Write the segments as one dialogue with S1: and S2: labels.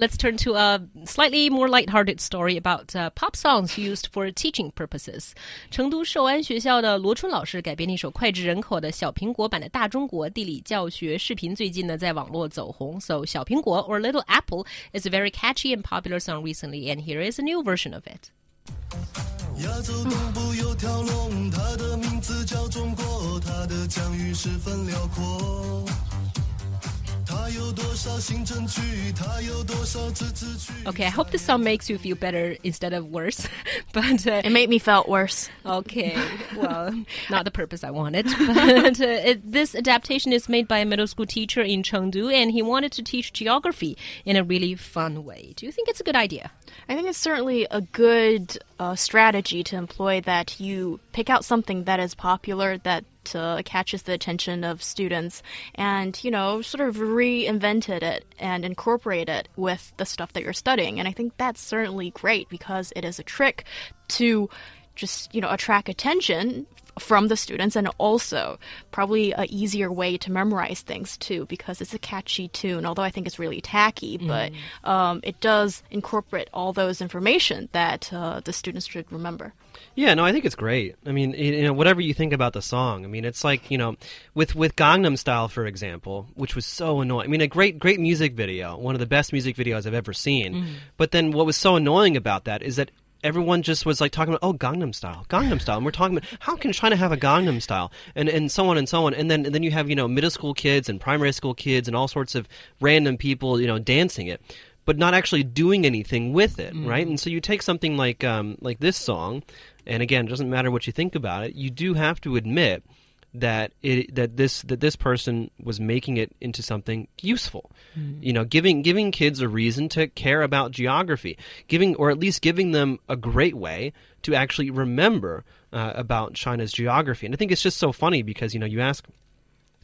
S1: Let's turn to a slightly more lighthearted story about uh, pop songs used for teaching purposes. 成都寿安学校的罗春老师改编了一首脍炙人口的小苹果版的大中国地理教学视频，最近呢在网络走红。So 小苹果 or Little Apple is a very catchy and popular song recently, and here is a new version of it. 亚洲东部有条龙，它的名字叫中国，它的疆域十分 Okay, I hope this song makes you feel better instead of worse. but uh,
S2: it made me felt worse.
S1: Okay, well, not the purpose I wanted. But uh, it, this adaptation is made by a middle school teacher in Chengdu, and he wanted to teach geography in a really fun way. Do you think it's a good idea?
S2: I think it's certainly a good strategy to employ that you pick out something that is popular that uh, catches the attention of students and, you know, sort of reinvented it and incorporate it with the stuff that you're studying. And I think that's certainly great because it is a trick to just, you know, attract attention from the students and also probably a easier way to memorize things too because it's a catchy tune although i think it's really tacky mm. but um, it does incorporate all those information that uh, the students should remember
S3: yeah, no, I think it's great. I mean, you know, whatever you think about the song, I mean, it's like you know, with with Gangnam Style, for example, which was so annoying. I mean, a great great music video, one of the best music videos I've ever seen. Mm. But then, what was so annoying about that is that everyone just was like talking about oh Gangnam Style, Gangnam Style, and we're talking about how can China have a Gangnam Style, and and so on and so on, and then and then you have you know middle school kids and primary school kids and all sorts of random people you know dancing it, but not actually doing anything with it, mm. right? And so you take something like um, like this song, and again, it doesn't matter what you think about it, you do have to admit that it that this that this person was making it into something useful. Mm. You know, giving giving kids a reason to care about geography, giving or at least giving them a great way to actually remember uh, about China's geography. And I think it's just so funny because you know you ask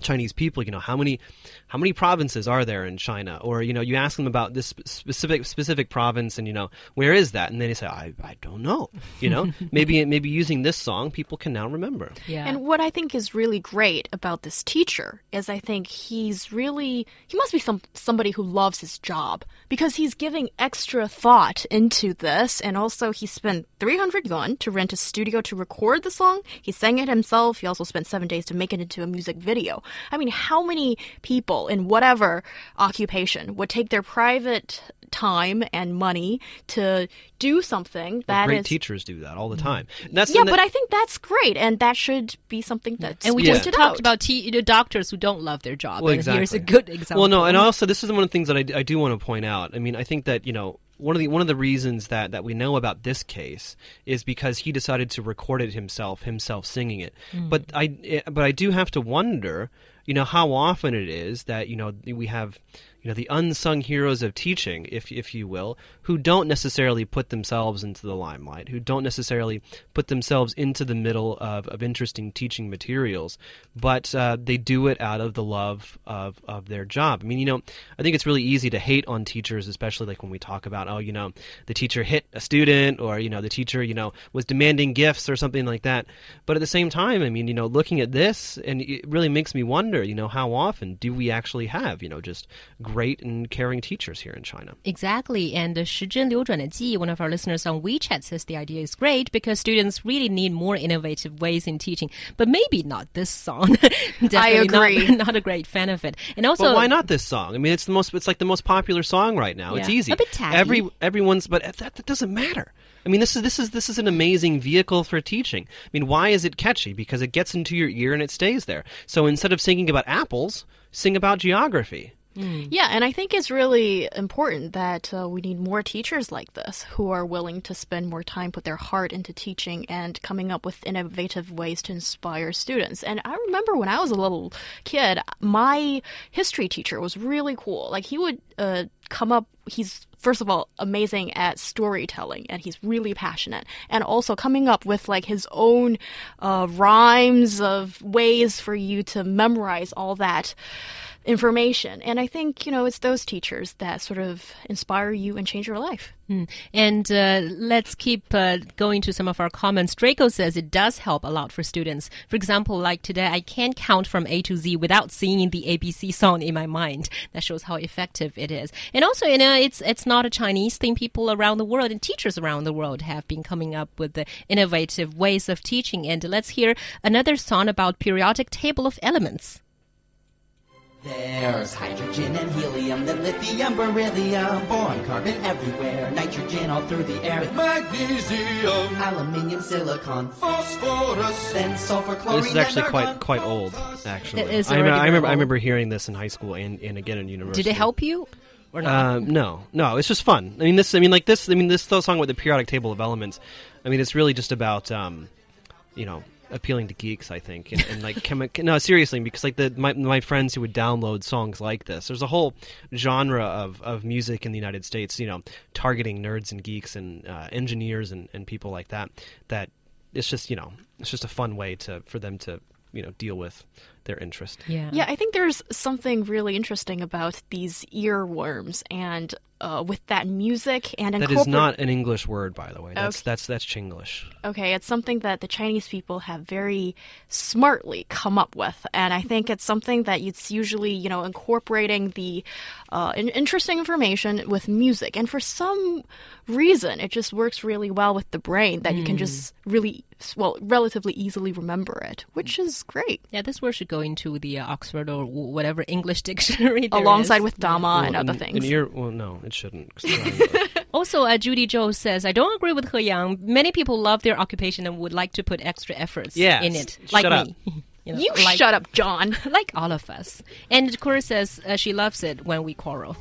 S3: Chinese people, you know, how many how many provinces are there in China? Or you know, you ask them about this specific specific province, and you know, where is that? And then they say, I, I don't know. You know, maybe maybe using this song, people can now remember.
S2: Yeah. And what I think is really great about this teacher is I think he's really he must be some somebody who loves his job because he's giving extra thought into this, and also he spent 300 yuan to rent a studio to record the song. He sang it himself. He also spent seven days to make it into a music video. I mean, how many people in whatever occupation would take their private time and money to do something that
S3: well, great
S2: is,
S3: teachers do that all the time. That's
S2: yeah, but I think that's great, and that should be something that's
S1: and we
S2: just
S1: talked about t- doctors who don't love their job.
S3: Well,
S1: and
S3: exactly.
S1: here's a good example.
S3: Well, no, and also this is one of the things that I, I do want to point out. I mean, I think that you know one of the one of the reasons that, that we know about this case is because he decided to record it himself, himself singing it. Mm. But I eh, but I do have to wonder you know how often it is that you know we have you know the unsung heroes of teaching if if you will who don't necessarily put themselves into the limelight who don't necessarily put themselves into the middle of, of interesting teaching materials but uh, they do it out of the love of, of their job. I mean you know i think it's really easy to hate on teachers especially like when we talk about oh you know the teacher hit a student or you know the teacher you know was demanding gifts or something like that. But at the same time i mean you know looking at this and it really makes me wonder you know how often do we actually have you know just great and caring teachers here in China.
S1: Exactly. And uh, Ji, one of our listeners on WeChat, says the idea is great because students really need more innovative ways in teaching. But maybe not this song.
S2: I agree.
S1: Not, not, a great fan of it. And also,
S3: but why not this song? I mean, it's the most. It's like the most popular song right now.
S1: Yeah.
S3: It's easy.
S1: A bit tacky.
S3: Every everyone's, but that, that doesn't matter. I mean, this is this is this is an amazing vehicle for teaching. I mean, why is it catchy? Because it gets into your ear and it stays there. So instead of singing about apples, sing about geography.
S2: Mm. Yeah, and I think it's really important that uh, we need more teachers like this who are willing to spend more time, put their heart into teaching and coming up with innovative ways to inspire students. And I remember when I was a little kid, my history teacher was really cool. Like, he would uh, come up, he's first of all amazing at storytelling and he's really passionate and also coming up with like his own uh, rhymes of ways for you to memorize all that information. And I think, you know, it's those teachers that sort of inspire you and change your life.
S1: Mm. And uh, let's keep uh, going to some of our comments. Draco says it does help a lot for students. For example, like today, I can't count from A to Z without singing the ABC song in my mind. That shows how effective it is. And also, you know, it's it's not a Chinese thing. People around the world and teachers around the world have been coming up with the innovative ways of teaching. And let's hear another song about periodic table of elements.
S4: There's hydrogen and helium, then lithium, beryllium, boron, carbon everywhere, nitrogen all through the air,
S5: magnesium,
S4: aluminium, silicon,
S5: phosphorus,
S4: then sulfur, chlorine.
S3: This is actually
S4: and
S3: quite quite old. Actually,
S1: It is
S3: I, remember, I remember. I remember hearing this in high school and, and again in university.
S1: Did it help you or not?
S3: Um, no, no, it's just fun. I mean, this. I mean, like this. I mean, this whole song with the periodic table of elements. I mean, it's really just about, um, you know, appealing to geeks. I think, and, and like, chemi- no, seriously, because like the my my friends who would download songs like this. There's a whole genre of, of music in the United States. You know, targeting nerds and geeks and uh, engineers and, and people like that. That it's just you know, it's just a fun way to for them to you know deal with their interest.
S1: yeah.
S2: Yeah, I think there's something really interesting about these earworms and uh, with that music and
S3: That is
S2: incorporate-
S3: not an English word, by the way. That's
S2: Okay.
S3: that's that's Chinglish.
S2: Okay, it's something that the Chinese people have very smartly come up with, and I think it's something that it's usually, you know, incorporating the uh, in- interesting information with music, and for some reason, it just works really well with the brain that you can just really, well, relatively easily remember it, which is great.
S1: Yeah, this word should go into the uh, Oxford or w- whatever English dictionary. there
S2: Alongside
S1: is.
S2: with Dama and
S3: Well,
S2: other things.
S3: An ear, well, no, it shouldn't. 'cause it's not-
S1: Also, uh, Judy Joe says, I don't agree with He Yang. Many people love their occupation and would like to put extra efforts
S3: Yes,
S1: in it,
S3: shut
S1: like
S3: up.
S1: me. You, know,
S2: you
S1: like,
S2: shut up, John.
S1: like all of us. And Cora says uh, she loves it when we quarrel.